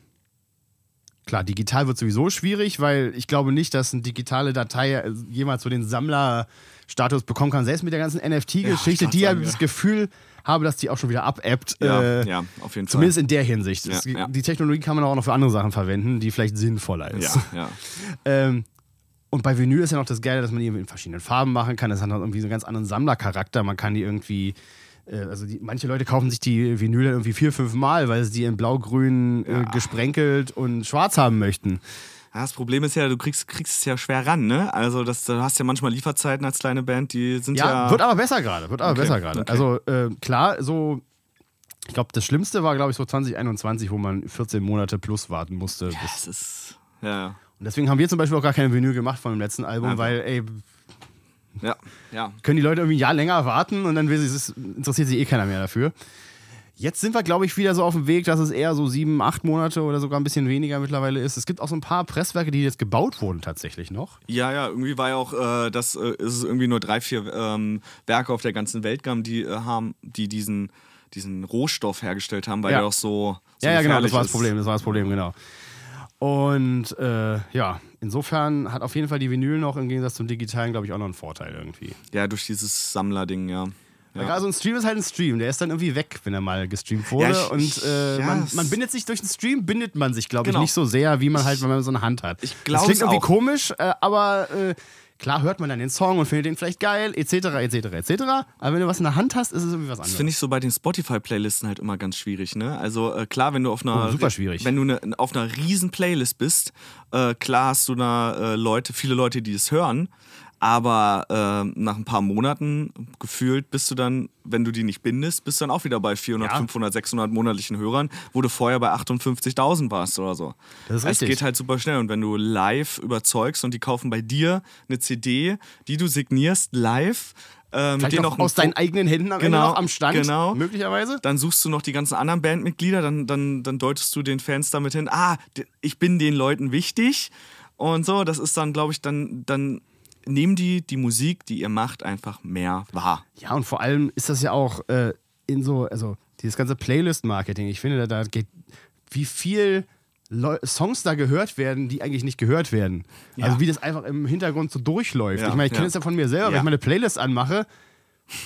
klar, digital wird sowieso schwierig, weil ich glaube nicht, dass eine digitale Datei äh, jemals so den Sammlerstatus bekommen kann. Selbst mit der ganzen NFT-Geschichte, Ja, die ja das. Gefühl habe, dass die auch schon wieder abebbt. Ja, äh, ja, auf jeden Fall. Zumindest in der Hinsicht. Ja, ja. Die Technologie kann man auch noch für andere Sachen verwenden, die vielleicht sinnvoller ist. Ja, ja. Ähm, und bei Vinyl ist ja noch das Geile, dass man die in verschiedenen Farben machen kann. Das hat noch irgendwie so einen ganz anderen Sammlercharakter. Man kann die irgendwie äh, also die, manche Leute kaufen sich die Vinyl dann irgendwie vier, fünf Mal, weil sie die in blau-grün äh, gesprenkelt und schwarz haben möchten. Ja, das Problem ist ja, du kriegst, kriegst es ja schwer ran, ne? Also das, du hast ja manchmal Lieferzeiten als kleine Band, die sind ja. Ja, wird aber besser gerade, wird aber Okay, besser gerade. okay. Also äh, klar, so, ich glaube, das Schlimmste war, glaube ich, so 2021, wo man 14 Monate plus warten musste. Bis, das ist. Ja, ja. Und deswegen haben wir zum Beispiel auch gar keine Vinyl gemacht von dem letzten Album, Einfach. weil, ey, Ja, ja. können die Leute irgendwie ein Jahr länger warten und dann es interessiert sich eh keiner mehr dafür. Jetzt sind wir, glaube ich, wieder so auf dem Weg, dass es eher so sieben, acht Monate oder sogar ein bisschen weniger mittlerweile ist. Es gibt auch so ein paar Presswerke, die jetzt gebaut wurden tatsächlich noch. Ja, ja, irgendwie war ja auch, äh, dass äh, es irgendwie nur drei, vier ähm, Werke auf der ganzen Welt gab, die äh, haben, die diesen, diesen Rohstoff hergestellt haben, weil Ja. der auch so, so ja, ja, genau, das war das ist. Problem, das war das Problem, genau. Und äh, ja, insofern hat auf jeden Fall die Vinyl noch im Gegensatz zum Digitalen, glaube ich, auch noch einen Vorteil irgendwie. Ja, durch dieses Sammlerding, ja. Ja. Also ein Stream ist halt ein Stream, der ist dann irgendwie weg, wenn er mal gestreamt wurde. Ja, ich- und äh, ja, man, man bindet sich durch den Stream, bindet man sich, glaube ich, Genau. nicht so sehr, wie man halt, wenn man so eine Hand hat. Ich das glaub's klingt irgendwie auch. komisch, äh, aber äh, klar hört man dann den Song und findet den vielleicht geil, etc., etc., etc. Aber wenn du was in der Hand hast, ist es irgendwie was Das anderes. finde ich so bei den Spotify-Playlisten halt immer ganz schwierig, ne? Also äh, klar, wenn du auf einer Oh, super schwierig. wenn du ne, auf einer riesen Playlist bist, äh, klar hast du da äh, Leute, viele Leute, die das hören, aber äh, nach ein paar Monaten gefühlt bist du dann, wenn du die nicht bindest, bist du dann auch wieder bei 400, Ja. 500, 600 monatlichen Hörern, wo du vorher bei 58.000 warst oder so. Das ist Es richtig. geht halt super schnell und wenn du live überzeugst und die kaufen bei dir eine CD, die du signierst live, äh, mit Vielleicht auch aus deinen eigenen Händen am Genau, am Stand, genau. möglicherweise. dann suchst du noch die ganzen anderen Bandmitglieder, dann, dann, dann deutest du den Fans damit hin, ah, ich bin den Leuten wichtig und so. Das ist dann, glaube ich, dann, dann nehmen die die Musik, die ihr macht, einfach mehr wahr. Ja, und vor allem ist das ja auch äh, in so, also dieses ganze Playlist-Marketing, ich finde, da, da geht, wie viel Leu Songs da gehört werden, die eigentlich nicht gehört werden. Also wie das einfach im Hintergrund so durchläuft. Ja, ich meine, ich kenne ja. es ja von mir selber, wenn Ja. ich meine Playlist anmache,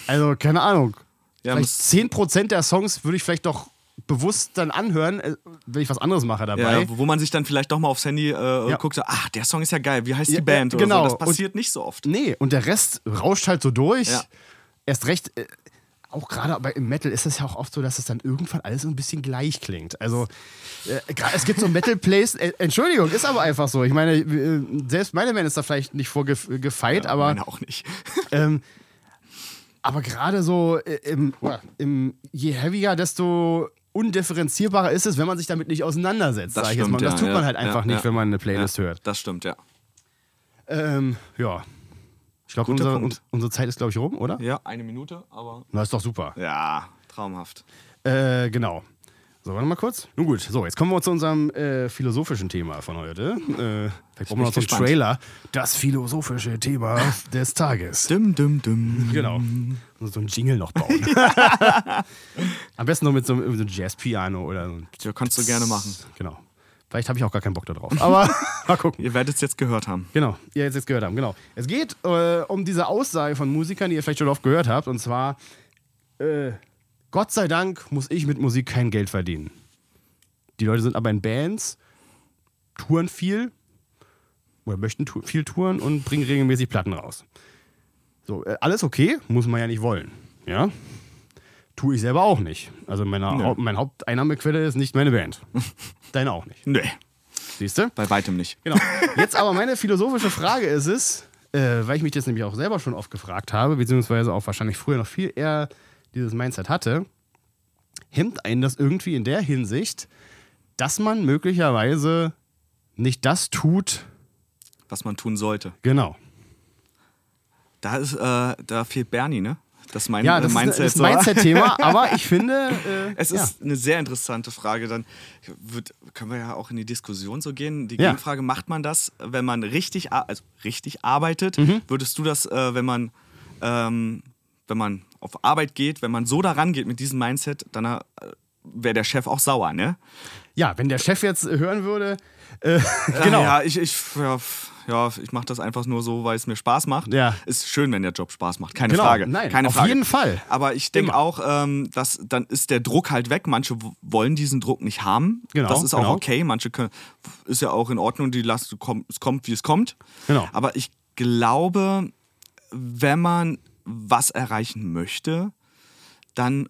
also keine Ahnung, Ja, vielleicht muss- 10% der Songs würde ich vielleicht doch bewusst dann anhören, äh, wenn ich was anderes mache dabei. Ja, wo man sich dann vielleicht doch mal aufs Handy äh, Ja. guckt, so, ach, der Song ist ja geil, wie heißt Ja, die Band? ja, Oder genau. so. Das passiert nicht so oft. Nee, und der Rest rauscht halt so durch. Ja. Erst recht, äh, auch gerade bei im Metal ist es ja auch oft so, dass es dann irgendwann alles so ein bisschen gleich klingt. Also, äh, es gibt so Metal-Plays, äh, Entschuldigung, ist aber einfach so. Ich meine, äh, selbst meine Band ist da vielleicht nicht vorgefeit, aber, Meine auch nicht. ähm, aber gerade so äh, im, im, je heavier, desto undifferenzierbarer ist es, wenn man sich damit nicht auseinandersetzt, Das sag ich jetzt stimmt, mal. Und das ja, tut man ja, halt einfach nicht, wenn man eine Playlist hört. Das stimmt, ja. Ähm, ja. Ich glaube, unsere, unsere Zeit ist, glaube ich, rum, oder? Ja, eine Minute, aber Na, ist doch super. ja, traumhaft. Äh, genau. So, warte mal kurz. Nun gut, so, jetzt kommen wir zu unserem äh, philosophischen Thema von heute. Äh, vielleicht brauchen wir noch so einen. Trailer. Das philosophische Thema des Tages. Dum, dum, dum. Genau. So einen Jingle noch bauen. Am besten noch mit so, mit so einem Jazz-Piano oder so. Ja, kannst du gerne machen. Genau. Vielleicht habe ich auch gar keinen Bock darauf. Aber mal gucken. Ihr werdet es jetzt gehört haben. Genau, ihr jetzt, jetzt gehört haben, genau. Es geht äh, um diese Aussage von Musikern, die ihr vielleicht schon oft gehört habt, und zwar: äh, Gott sei Dank muss ich mit Musik kein Geld verdienen. Die Leute sind aber in Bands, touren viel oder möchten tu viel touren und bringen regelmäßig Platten raus. So, äh, alles okay, muss man ja nicht wollen. Ja? Tue ich selber auch nicht. Also meine, Nö. Haupt, meine Haupteinnahmequelle ist nicht meine Band. Deine auch nicht. Nee, Siehst du? bei weitem nicht. Genau. Jetzt aber meine philosophische Frage ist es, äh, weil ich mich das nämlich auch selber schon oft gefragt habe, beziehungsweise auch wahrscheinlich früher noch viel eher dieses Mindset hatte, hemmt einen das irgendwie in der Hinsicht, dass man möglicherweise nicht das tut, Was man tun sollte. genau. Da ist, äh, da fehlt Bernie, ne? Das mein Ja, äh, das Mindset. ist ein Mindset-Thema, aber ich finde, äh, Es ja. ist eine sehr interessante Frage. Dann wird, können wir ja auch in die Diskussion so gehen. Die Ja. Gegenfrage, macht man das, wenn man richtig, also richtig arbeitet? Mhm. Würdest du das, äh, wenn man, ähm, wenn man auf Arbeit geht, wenn man so daran geht mit diesem Mindset, dann äh, wäre der Chef auch sauer, ne? ja, wenn der Chef jetzt hören würde, äh, genau. Ja, ich, ich, ja, ja, ich mache das einfach nur so, weil es mir Spaß macht. Ja. Ist schön, wenn der Job Spaß macht, keine Genau, Frage. nein, keine auf Frage. jeden Fall. Aber ich denke auch, ähm, dass dann ist der Druck halt weg. Manche wollen diesen Druck nicht haben. Genau, das ist auch genau. okay. Manche können, ist ja auch in Ordnung. Die lassen, komm- es kommt, wie es kommt. Genau. Aber ich glaube, wenn man was erreichen möchte, dann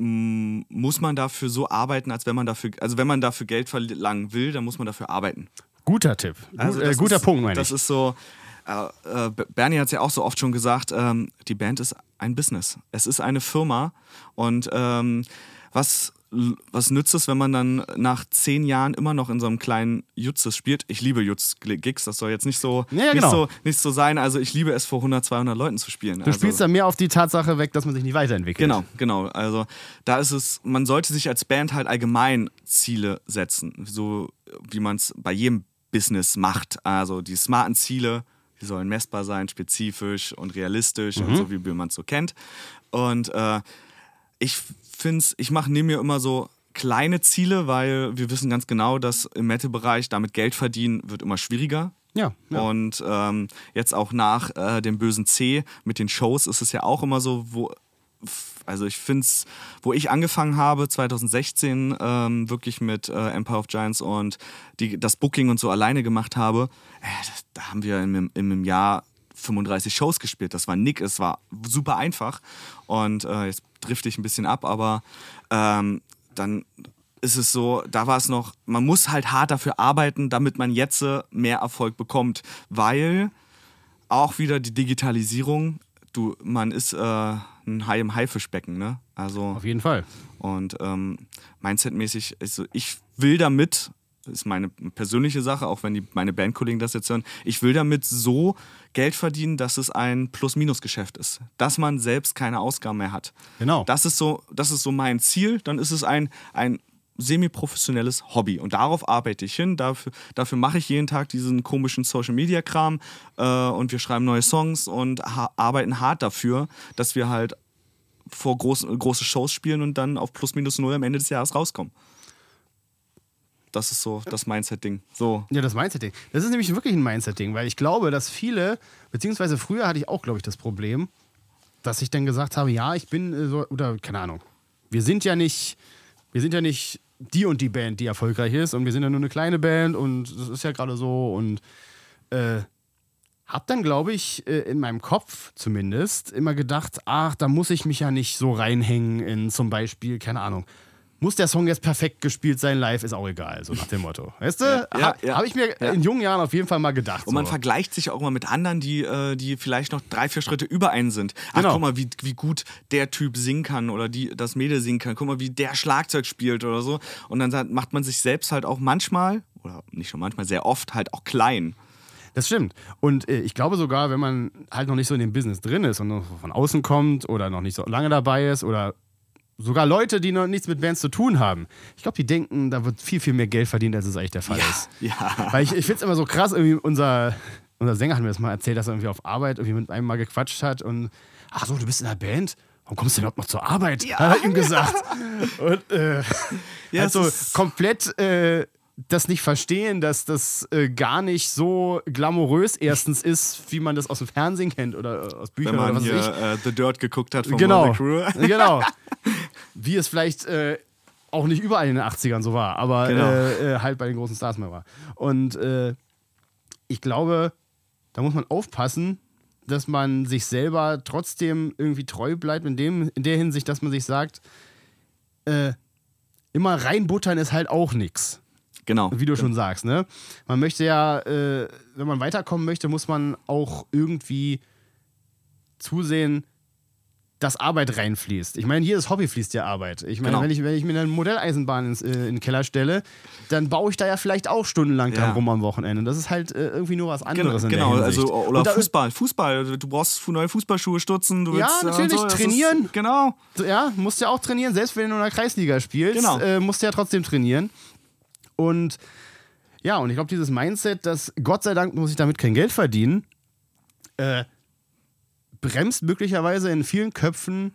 muss man dafür so arbeiten, als wenn man dafür, also wenn man dafür Geld verlangen will, dann muss man dafür arbeiten. Guter Tipp. Also äh, das guter ist, Punkt, meine Das ich. ist so, äh, äh, Bernie hat es ja auch so oft schon gesagt, ähm, die Band ist ein Business. Es ist eine Firma und ähm, was, was nützt es, wenn man dann nach zehn Jahren immer noch in so einem kleinen Jutzes spielt? Ich liebe Jutz-Gigs, das soll jetzt nicht so, Ja, nicht, genau. so, nicht so sein. Also ich liebe es, vor 100, 200 Leuten zu spielen. Du also, spielst da mehr auf die Tatsache weg, dass man sich nicht weiterentwickelt. Genau, genau. Also da ist es, man sollte sich als Band halt allgemein Ziele setzen, so wie man es bei jedem Business macht. Also die smarten Ziele, die sollen messbar sein, spezifisch und realistisch und so, wie man es so kennt. Und äh, ich finde ich mache neben mir immer so kleine Ziele, weil wir wissen ganz genau, dass im Metal-Bereich damit Geld verdienen wird immer schwieriger. Ja, ja. Und ähm, jetzt auch nach äh, dem bösen C mit den Shows ist es ja auch immer so, wo, also ich finde es, wo ich angefangen habe, 2016, ähm, wirklich mit äh, Empire of Giants und die, das Booking und so alleine gemacht habe, äh, das, da haben wir einem- in einem Jahr 35 Shows gespielt. Das war nick, es war super einfach. Und äh, jetzt drifte ich ein bisschen ab, aber ähm, dann ist es so, da war es noch, man muss halt hart dafür arbeiten, damit man jetzt äh, mehr Erfolg bekommt, weil auch wieder die Digitalisierung, du, man ist äh, ein Hai im Haifischbecken, ne? Also Auf jeden Fall. und ähm, Mindset-mäßig, also ich will damit, ist meine persönliche Sache, auch wenn die, meine Bandkollegen das jetzt hören, ich will damit so Geld verdienen, dass es ein Plus-Minus-Geschäft ist. Dass man selbst keine Ausgaben mehr hat. Genau. Das ist so, das ist so mein Ziel. Dann ist es ein, ein semi-professionelles Hobby. Und darauf arbeite ich hin. Dafür, dafür mache ich jeden Tag diesen komischen Social-Media-Kram. Äh, und wir schreiben neue Songs und ha arbeiten hart dafür, dass wir halt vor groß, große Shows spielen und dann auf plus minus null am Ende des Jahres rauskommen. Das ist so das Mindset-Ding. So. Ja, das Mindset-Ding. Das ist nämlich wirklich ein Mindset-Ding, weil ich glaube, dass viele, beziehungsweise früher hatte ich auch, glaube ich, das Problem, dass ich dann gesagt habe, ja, ich bin äh, so, oder keine Ahnung, wir sind ja nicht, wir sind ja nicht die und die Band, die erfolgreich ist und wir sind ja nur eine kleine Band und das ist ja gerade so und äh, hab dann, glaube ich, äh, in meinem Kopf zumindest immer gedacht, ach, da muss ich mich ja nicht so reinhängen in zum Beispiel, keine Ahnung, muss der Song jetzt perfekt gespielt sein, live ist auch egal, so nach dem Motto. Weißt du? Ja, ja, Habe ja. hab ich mir Ja. in jungen Jahren auf jeden Fall mal gedacht. Und man so. vergleicht sich auch immer mit anderen, die, äh, die vielleicht noch drei, vier Schritte über einen sind. Ach, Genau. guck mal, wie, wie gut der Typ singen kann oder die, das Mädel singen kann. Guck mal, wie der Schlagzeug spielt oder so. Und dann macht man sich selbst halt auch manchmal, oder nicht nur manchmal, sehr oft halt auch klein. Das stimmt. Und äh, ich glaube sogar, wenn man halt noch nicht so in dem Business drin ist und noch von außen kommt oder noch nicht so lange dabei ist oder sogar Leute, die noch nichts mit Bands zu tun haben, ich glaube, die denken, da wird viel, viel mehr Geld verdient, als es eigentlich der Fall ist. Ja. Weil ich, ich finde es immer so krass, irgendwie unser, unser Sänger hat mir das mal erzählt, dass er irgendwie auf Arbeit irgendwie mit einem mal gequatscht hat und ach so, du bist in der Band? Warum kommst du denn überhaupt noch zur Arbeit? Ja. Hat er ihm gesagt. Und äh, Ja, also komplett äh, das nicht verstehen, dass das äh, gar nicht so glamourös erstens ist, wie man das aus dem Fernsehen kennt oder äh, aus Büchern Wenn oder man was hier ich. äh, The Dirt geguckt hat von Genau. Crue. genau. Wie es vielleicht äh, auch nicht überall in den 80ern so war, aber Genau. äh, äh, halt bei den großen Stars mal war. Und äh, ich glaube, da muss man aufpassen, dass man sich selber trotzdem irgendwie treu bleibt, in, dem, in der Hinsicht, dass man sich sagt, äh, immer reinbuttern ist halt auch nichts. Genau. Wie du schon sagst, ne? Man möchte ja, äh, wenn man weiterkommen möchte, muss man auch irgendwie zusehen, dass Arbeit reinfließt. Ich meine, jedes Hobby fließt ja Arbeit. Ich meine, Genau. wenn, ich, wenn ich mir eine Modelleisenbahn ins, äh, in den Keller stelle, dann baue ich da ja vielleicht auch stundenlang dran Ja. rum am Wochenende. Das ist halt äh, irgendwie nur was Genau, anderes in genau. der also oder da- Fußball, Fußball. Du brauchst neue Fußballschuhe, Stutzen. Du Ja, willst, äh, und natürlich, so. Trainieren. Ist, genau. Ja, musst ja auch trainieren, selbst wenn du in der Kreisliga spielst, Genau. äh, musst du ja trotzdem trainieren. Und ja, und ich glaube, dieses Mindset, dass Gott sei Dank muss ich damit kein Geld verdienen, äh, bremst möglicherweise in vielen Köpfen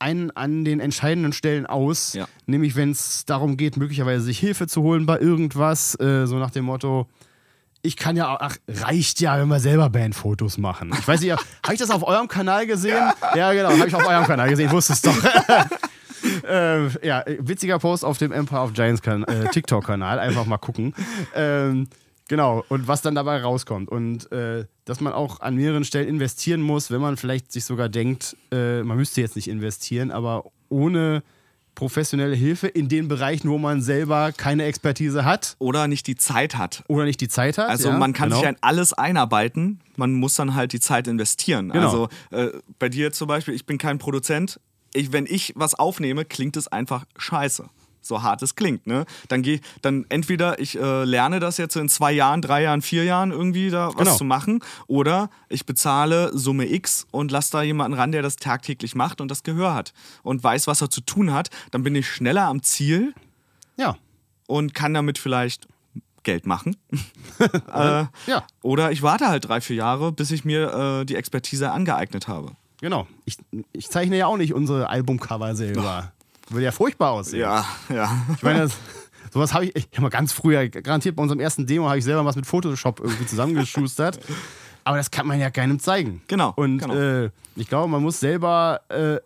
einen an den entscheidenden Stellen aus. Ja. Nämlich, wenn es darum geht, möglicherweise sich Hilfe zu holen bei irgendwas, äh, so nach dem Motto, ich kann ja, auch- ach, reicht ja, wenn wir selber Bandfotos machen. Ich weiß nicht, habe ich das auf eurem Kanal gesehen? Ja, genau, habe ich auf eurem Kanal gesehen, wusste es doch. äh, ja, witziger Post auf dem Empire of Giants kan äh, TikTok-Kanal, einfach mal gucken. Ähm, Genau, und was dann dabei rauskommt. Und äh, dass man auch an mehreren Stellen investieren muss, wenn man vielleicht sich sogar denkt, äh, man müsste jetzt nicht investieren, aber ohne professionelle Hilfe in den Bereichen, wo man selber keine Expertise hat. Oder nicht die Zeit hat. Oder nicht die Zeit hat. Also ja, man kann genau. sich in alles einarbeiten, man muss dann halt die Zeit investieren. Genau. Also äh, bei dir zum Beispiel, ich bin kein Produzent, ich, wenn ich was aufnehme, klingt es einfach scheiße. So hart es klingt, ne? Dann gehe dann entweder ich äh, lerne das jetzt in zwei Jahren, drei Jahren, vier Jahren irgendwie da was Genau. zu machen, oder ich bezahle Summe X und lasse da jemanden ran, der das tagtäglich macht und das Gehör hat und weiß, was er zu tun hat. Dann bin ich schneller am Ziel Ja, und kann damit vielleicht Geld machen. äh, ja, oder ich warte halt drei, vier Jahre, bis ich mir äh, die Expertise angeeignet habe. genau. Ich, ich zeichne ja auch nicht unsere Albumcover selber. Würde ja furchtbar aussehen. Ja, ja. Ich meine, das, sowas habe ich, ich habe mal ganz früher, garantiert bei unserem ersten Demo, habe ich selber was mit Photoshop irgendwie zusammengeschustert. Aber das kann man ja keinem zeigen. Genau, Und genau. Äh, ich glaube, man muss selber, äh,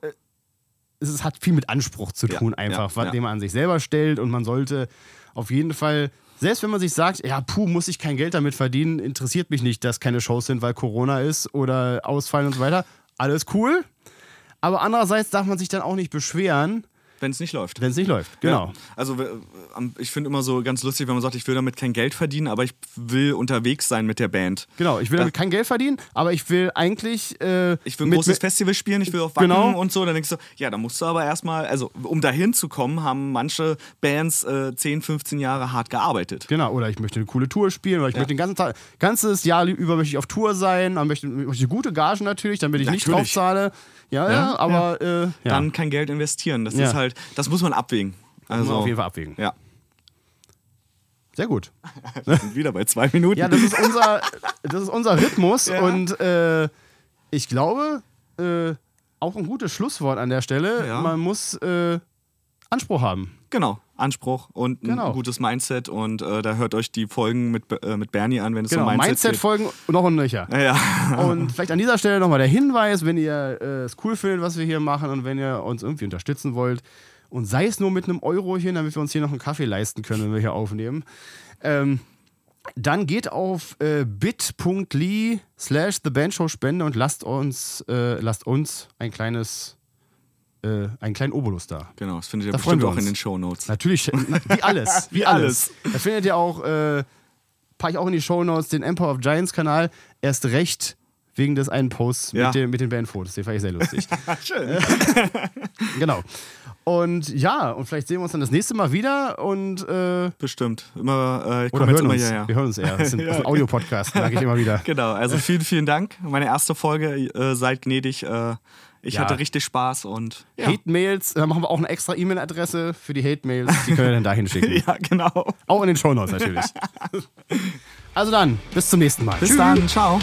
es hat viel mit Anspruch zu Ja, tun, einfach, ja, was, ja. den man an sich selber stellt. Und man sollte auf jeden Fall, selbst wenn man sich sagt, ja, puh, muss ich kein Geld damit verdienen, interessiert mich nicht, dass keine Shows sind, weil Corona ist oder ausfallen und so weiter. Alles cool. Aber andererseits darf man sich dann auch nicht beschweren, Wenn es nicht läuft. wenn es nicht läuft. Genau. Ja. Also äh, ich finde immer so ganz lustig, wenn man sagt, ich will damit kein Geld verdienen, aber ich will unterwegs sein mit der Band. Genau, ich will damit kein Geld verdienen, aber ich will eigentlich. Äh, Ich will ein großes Festival spielen, ich will auf Wacken Genau. und so. Dann denkst du, ja, da musst du aber erstmal, also um dahin zu kommen, haben manche Bands äh, 10, 15 Jahre hart gearbeitet. Genau, oder ich möchte eine coole Tour spielen, oder ich möchte den ganzen Tag, ganzes Jahr über möchte ich auf Tour sein, dann möchte, möchte gute Gagen natürlich, damit ich nicht Natürlich. draufzahle. Ja, ja, Ja, aber Äh. Dann kein Geld investieren. Das Ja. ist halt, das muss man abwägen. muss Also man auf jeden Fall abwägen. Ja. Sehr gut. Sind wieder bei zwei Minuten. Ja, das ist unser, das ist unser Rhythmus Ja. und äh, ich glaube, äh, auch ein gutes Schlusswort an der Stelle. Ja. Man muss äh, Anspruch haben. Genau, Anspruch und ein Genau. gutes Mindset. Und äh, da hört euch die Folgen mit, äh, mit Bernie an, wenn es Genau, um Mindset, Mindset-Folgen noch und nöcher. geht. Ja. Und vielleicht an dieser Stelle nochmal der Hinweis, wenn ihr äh, es cool findet, was wir hier machen und wenn ihr uns irgendwie unterstützen wollt und sei es nur mit einem Eurochen, damit wir uns hier noch einen Kaffee leisten können, wenn wir hier aufnehmen, ähm, dann geht auf äh, bit.ly slash The Spende und lasst uns, äh, lasst uns ein kleines, äh, einen kleinen Obolus da. Genau, das findet ihr Da bestimmt auch in den Shownotes. Natürlich, na, wie alles. Wie, alles. Da findet ihr auch, äh, packe ich auch in die Shownotes, den Empire of Giants Kanal. Erst recht wegen des einen Posts Ja. mit, den, mit den Bandfotos. Den fand ich sehr lustig. Schön. genau. Und ja, und vielleicht sehen wir uns dann das nächste Mal wieder und äh, Bestimmt. Immer, äh, ich oder hören immer uns. hierher. Wir hören uns eher. Das sind, das sind Audiopodcasts, sage ich immer wieder. Genau, also vielen, vielen Dank. Meine erste Folge, äh, seid gnädig. Äh, ich Ja. hatte richtig Spaß und ja. Hate-Mails, da machen wir auch eine extra E-Mail-Adresse für die Hate-Mails. Die könnt ihr dann dahin schicken. ja, genau. Auch in den Shownotes natürlich. also dann, bis zum nächsten Mal. Bis Tschüss. dann, ciao.